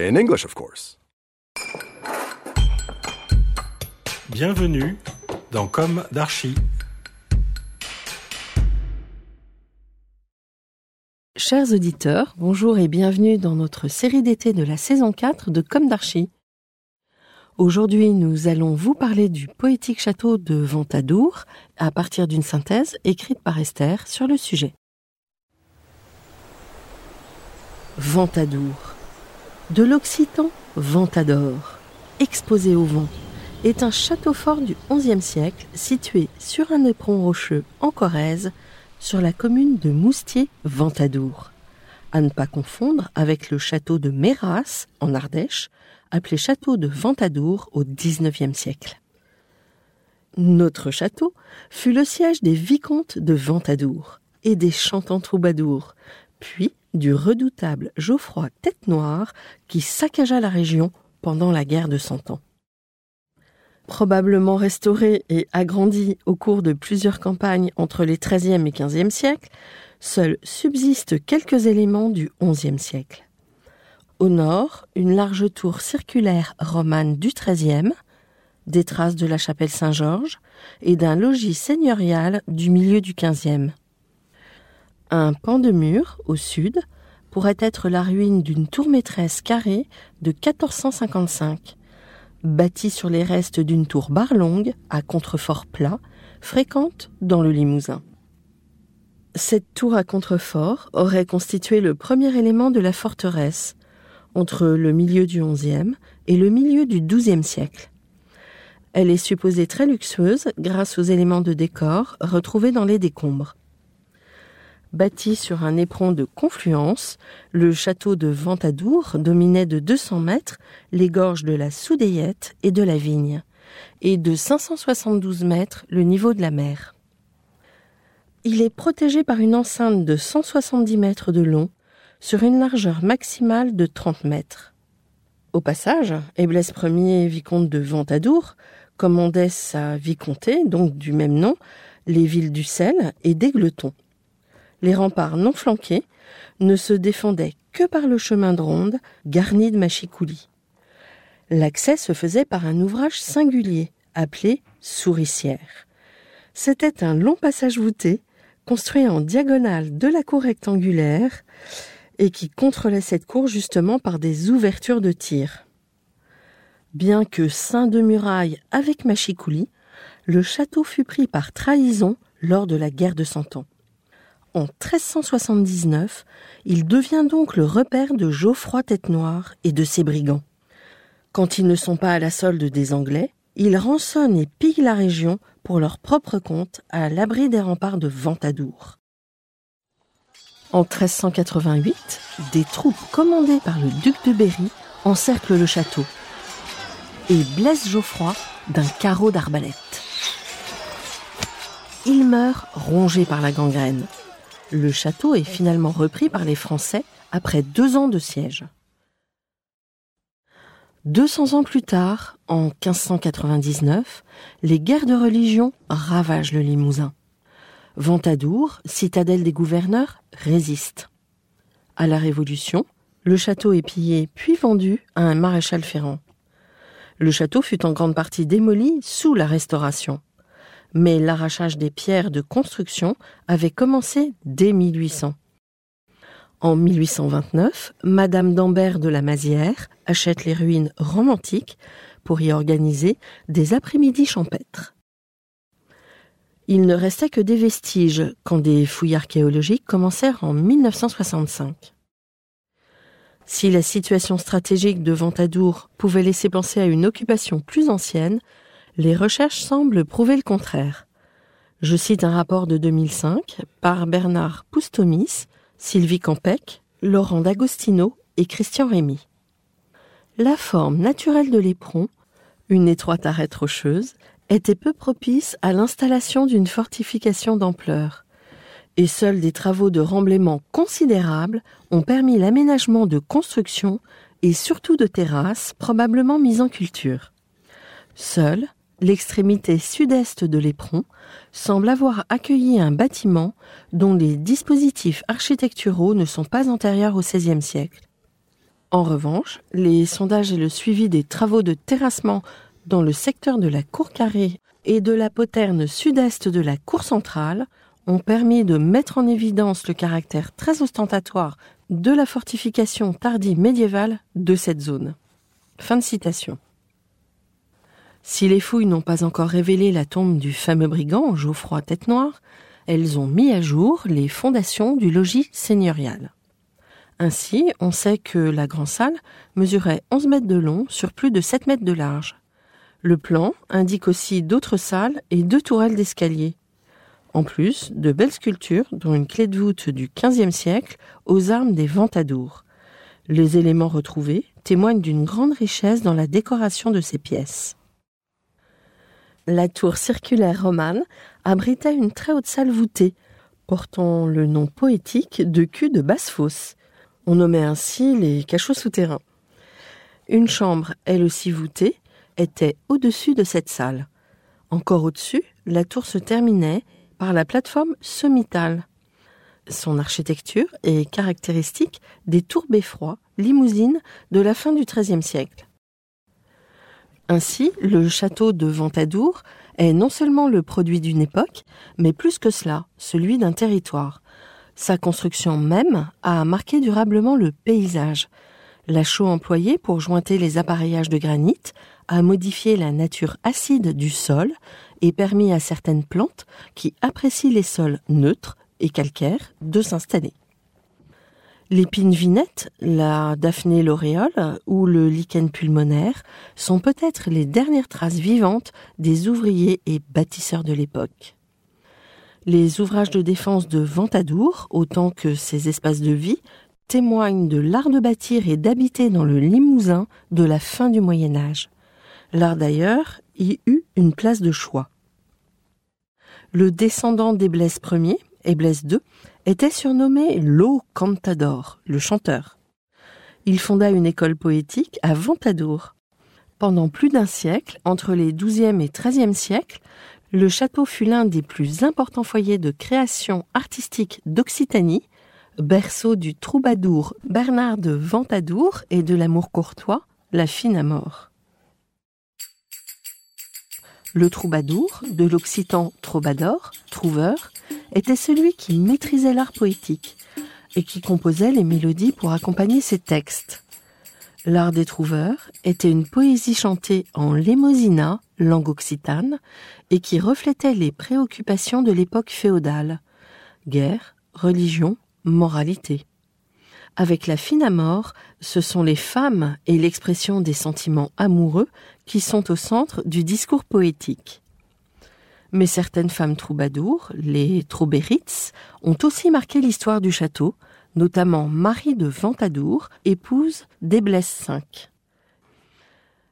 In English, of course. Bienvenue dans Comme d'Archi. Chers auditeurs, bonjour et bienvenue dans notre série d'été de la saison 4 de Comme d'Archi. Aujourd'hui, nous allons vous parler du poétique château de Ventadour à partir d'une synthèse écrite par Esther sur le sujet. Ventadour. De l'occitan Ventador, exposé au vent, est un château fort du XIe siècle situé sur un éperon rocheux en Corrèze, sur la commune de Moustier-Ventadour. À ne pas confondre avec le château de Méras, en Ardèche, appelé château de Ventadour au XIXe siècle. Notre château fut le siège des vicomtes de Ventadour et des chantants troubadours, puis du redoutable Geoffroy Tête-Noire qui saccagea la région pendant la guerre de Cent Ans. Probablement restauré et agrandi au cours de plusieurs campagnes entre les XIIIe et XVe siècles, seuls subsistent quelques éléments du XIe siècle. Au nord, une large tour circulaire romane du XIIIe, des traces de la chapelle Saint-Georges et d'un logis seigneurial du milieu du XVe. Un pan de mur, au sud, pourrait être la ruine d'une tour maîtresse carrée de 1455, bâtie sur les restes d'une tour barlongue à contrefort plat, fréquente dans le Limousin. Cette tour à contrefort aurait constitué le premier élément de la forteresse, entre le milieu du XIe et le milieu du XIIe siècle. Elle est supposée très luxueuse grâce aux éléments de décor retrouvés dans les décombres. Bâti sur un éperon de confluence, le château de Ventadour dominait de 200 mètres les gorges de la Soudayette et de la Vigne, et de 572 mètres le niveau de la mer. Il est protégé par une enceinte de 170 mètres de long sur une largeur maximale de 30 mètres. Au passage, Éblès Ier, vicomte de Ventadour, commandait sa vicomté, donc du même nom, les villes d'Ussel et d'Aigleton. Les remparts non flanqués ne se défendaient que par le chemin de ronde garni de machicoulis. L'accès se faisait par un ouvrage singulier appelé souricière. C'était un long passage voûté construit en diagonale de la cour rectangulaire et qui contrôlait cette cour justement par des ouvertures de tir. Bien que ceint de murailles avec machicoulis, le château fut pris par trahison lors de la guerre de Cent Ans. En 1379, il devient donc le repère de Geoffroy Tête-Noire et de ses brigands. Quand ils ne sont pas à la solde des Anglais, ils rançonnent et pillent la région pour leur propre compte à l'abri des remparts de Ventadour. En 1388, des troupes commandées par le duc de Berry encerclent le château et blessent Geoffroy d'un carreau d'arbalète. Il meurt rongé par la gangrène. Le château est finalement repris par les Français après deux ans de siège. 200 ans plus tard, en 1599, les guerres de religion ravagent le Limousin. Ventadour, citadelle des gouverneurs, résiste. À la Révolution, le château est pillé puis vendu à un maréchal ferrant. Le château fut en grande partie démoli sous la Restauration. Mais l'arrachage des pierres de construction avait commencé dès 1800. En 1829, Madame d'Ambert de la Mazière achète les ruines romantiques pour y organiser des après-midi champêtres. Il ne restait que des vestiges quand des fouilles archéologiques commencèrent en 1965. Si la situation stratégique de Ventadour pouvait laisser penser à une occupation plus ancienne, les recherches semblent prouver le contraire. Je cite un rapport de 2005 par Bernard Poustomis, Sylvie Campec, Laurent D'Agostino et Christian Rémy. la forme naturelle de l'éperon, une étroite arête rocheuse, était peu propice à l'installation d'une fortification d'ampleur. Et seuls des travaux de remblaiement considérables ont permis l'aménagement de constructions et surtout de terrasses probablement mises en culture. Seule, l'extrémité sud-est de l'éperon semble avoir accueilli un bâtiment dont les dispositifs architecturaux ne sont pas antérieurs au XVIe siècle. En revanche, les sondages et le suivi des travaux de terrassement dans le secteur de la cour carrée et de la poterne sud-est de la cour centrale ont permis de mettre en évidence le caractère très ostentatoire de la fortification tardive médiévale de cette zone. Fin de citation. Si les fouilles n'ont pas encore révélé la tombe du fameux brigand Geoffroy Tête-Noire, elles ont mis à jour les fondations du logis seigneurial. Ainsi, on sait que la grande salle mesurait 11 mètres de long sur plus de 7 mètres de large. Le plan indique aussi d'autres salles et deux tourelles d'escalier. En plus, de belles sculptures, dont une clé de voûte du XVe siècle aux armes des Ventadours. Les éléments retrouvés témoignent d'une grande richesse dans la décoration de ces pièces. La tour circulaire romane abritait une très haute salle voûtée, portant le nom poétique de cul de basse-fosse. On nommait ainsi les cachots souterrains. Une chambre, elle aussi voûtée, était au-dessus de cette salle. Encore au-dessus, la tour se terminait par la plateforme sommitale. Son architecture est caractéristique des tours beffrois, limousines de la fin du XIIIe siècle. Ainsi, le château de Ventadour est non seulement le produit d'une époque, mais plus que cela, celui d'un territoire. Sa construction même a marqué durablement le paysage. La chaux employée pour jointer les appareillages de granit a modifié la nature acide du sol et permis à certaines plantes qui apprécient les sols neutres et calcaires de s'installer. L'épine vinette, la Daphné l'auréole ou le lichen pulmonaire sont peut-être les dernières traces vivantes des ouvriers et bâtisseurs de l'époque. Les ouvrages de défense de Ventadour, autant que ses espaces de vie, témoignent de l'art de bâtir et d'habiter dans le Limousin de la fin du Moyen Âge. L'art d'ailleurs y eut une place de choix. Le descendant des Blaise Ier et Blaise II était surnommé Lo Cantador, le chanteur. Il fonda une école poétique à Ventadour. Pendant plus d'un siècle, entre les XIIe et XIIIe siècles, le château fut l'un des plus importants foyers de création artistique d'Occitanie, berceau du troubadour Bernard de Ventadour et de l'amour courtois, la fine à. Le troubadour, de l'occitan troubadour, trouveur, était celui qui maîtrisait l'art poétique et qui composait les mélodies pour accompagner ses textes. L'art des trouveurs était une poésie chantée en lémosina, langue occitane, et qui reflétait les préoccupations de l'époque féodale. Guerre, religion, moralité. Avec la fine à mort, ce sont les femmes et l'expression des sentiments amoureux qui sont au centre du discours poétique. Mais certaines femmes troubadours, les Troubéritz, ont aussi marqué l'histoire du château, notamment Marie de Ventadour, épouse d'Eblès V.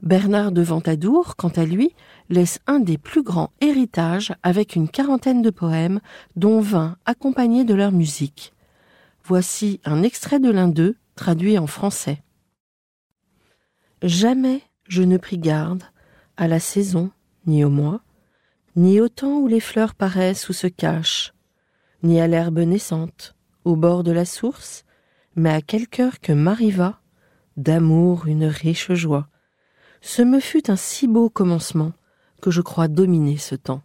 Bernard de Ventadour, quant à lui, laisse un des plus grands héritages avec une quarantaine de poèmes, dont vingt accompagnés de leur musique. Voici un extrait de l'un d'eux, traduit en français. Jamais je ne pris garde à la saison, ni au mois, ni au temps où les fleurs paraissent ou se cachent, ni à l'herbe naissante, au bord de la source, mais à quel cœur que m'arriva, d'amour une riche joie. Ce me fut un si beau commencement que je crois dominer ce temps.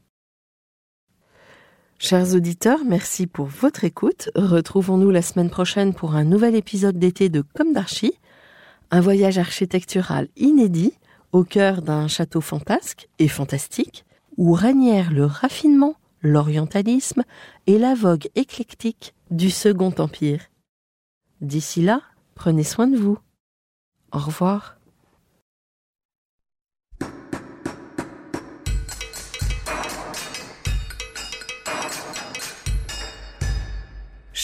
Chers auditeurs, merci pour votre écoute. Retrouvons-nous la semaine prochaine pour un nouvel épisode d'été de Comme d'Archie, un voyage architectural inédit au cœur d'un château fantasque et fantastique où régnèrent le raffinement, l'orientalisme et la vogue éclectique du Second Empire. D'ici là, prenez soin de vous. Au revoir.